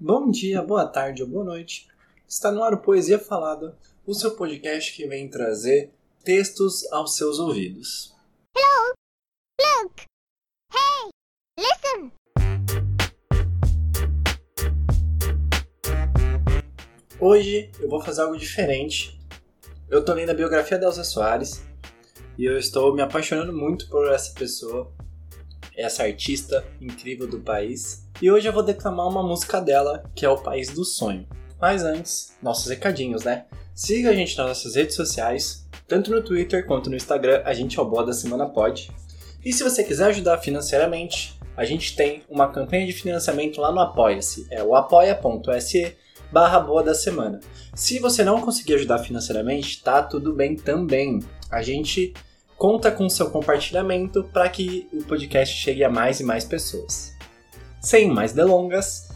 Bom dia, boa tarde ou boa noite. Está no ar o Poesia Falada, o seu podcast que vem trazer textos aos seus ouvidos. Hello! Look! Hey! Listen! Hoje eu vou fazer algo diferente. Eu tô lendo a biografia da Elsa Soares e eu estou me apaixonando muito por essa pessoa, essa artista incrível do país. E hoje eu vou declamar uma música dela, que é O País do Sonho. Mas antes, nossos recadinhos, né? Siga a gente nas nossas redes sociais, tanto no Twitter quanto no Instagram, a gente é o Boa da Semana Pode. E se você quiser ajudar financeiramente, a gente tem uma campanha de financiamento lá no Apoia-se, é o apoia.se barra boa da semana. Se você não conseguir ajudar financeiramente, tá tudo bem também. A gente conta com seu compartilhamento para que o podcast chegue a mais e mais pessoas. Sem mais delongas,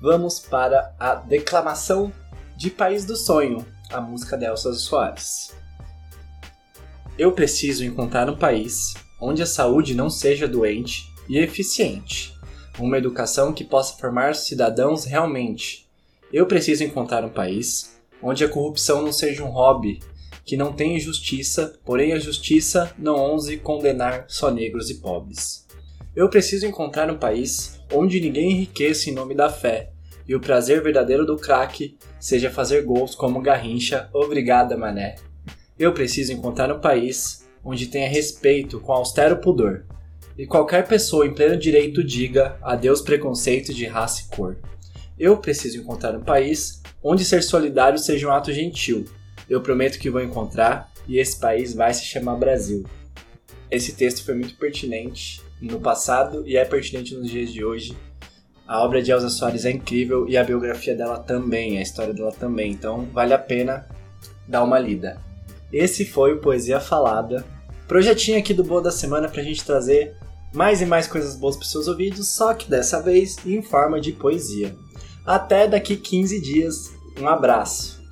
vamos para a declamação de País do Sonho, a música de Elsa Soares. Eu preciso encontrar um país onde a saúde não seja doente e eficiente, uma educação que possa formar cidadãos realmente. Eu preciso encontrar um país onde a corrupção não seja um hobby, que não tenha justiça, porém a justiça não ouse condenar só negros e pobres. Eu preciso encontrar um país onde ninguém enriqueça em nome da fé, e o prazer verdadeiro do craque seja fazer gols como Garrincha, obrigada mané. Eu preciso encontrar um país onde tenha respeito com austero pudor, e qualquer pessoa em pleno direito diga adeus preconceito de raça e cor. Eu preciso encontrar um país onde ser solidário seja um ato gentil. Eu prometo que vou encontrar e esse país vai se chamar Brasil. Esse texto foi muito pertinente no passado e é pertinente nos dias de hoje. A obra de Elsa Soares é incrível e a biografia dela também, a história dela também, então vale a pena dar uma lida. Esse foi o Poesia Falada, projetinho aqui do Boa da Semana pra gente trazer mais e mais coisas boas para seus ouvidos, só que dessa vez em forma de poesia. Até daqui 15 dias, um abraço!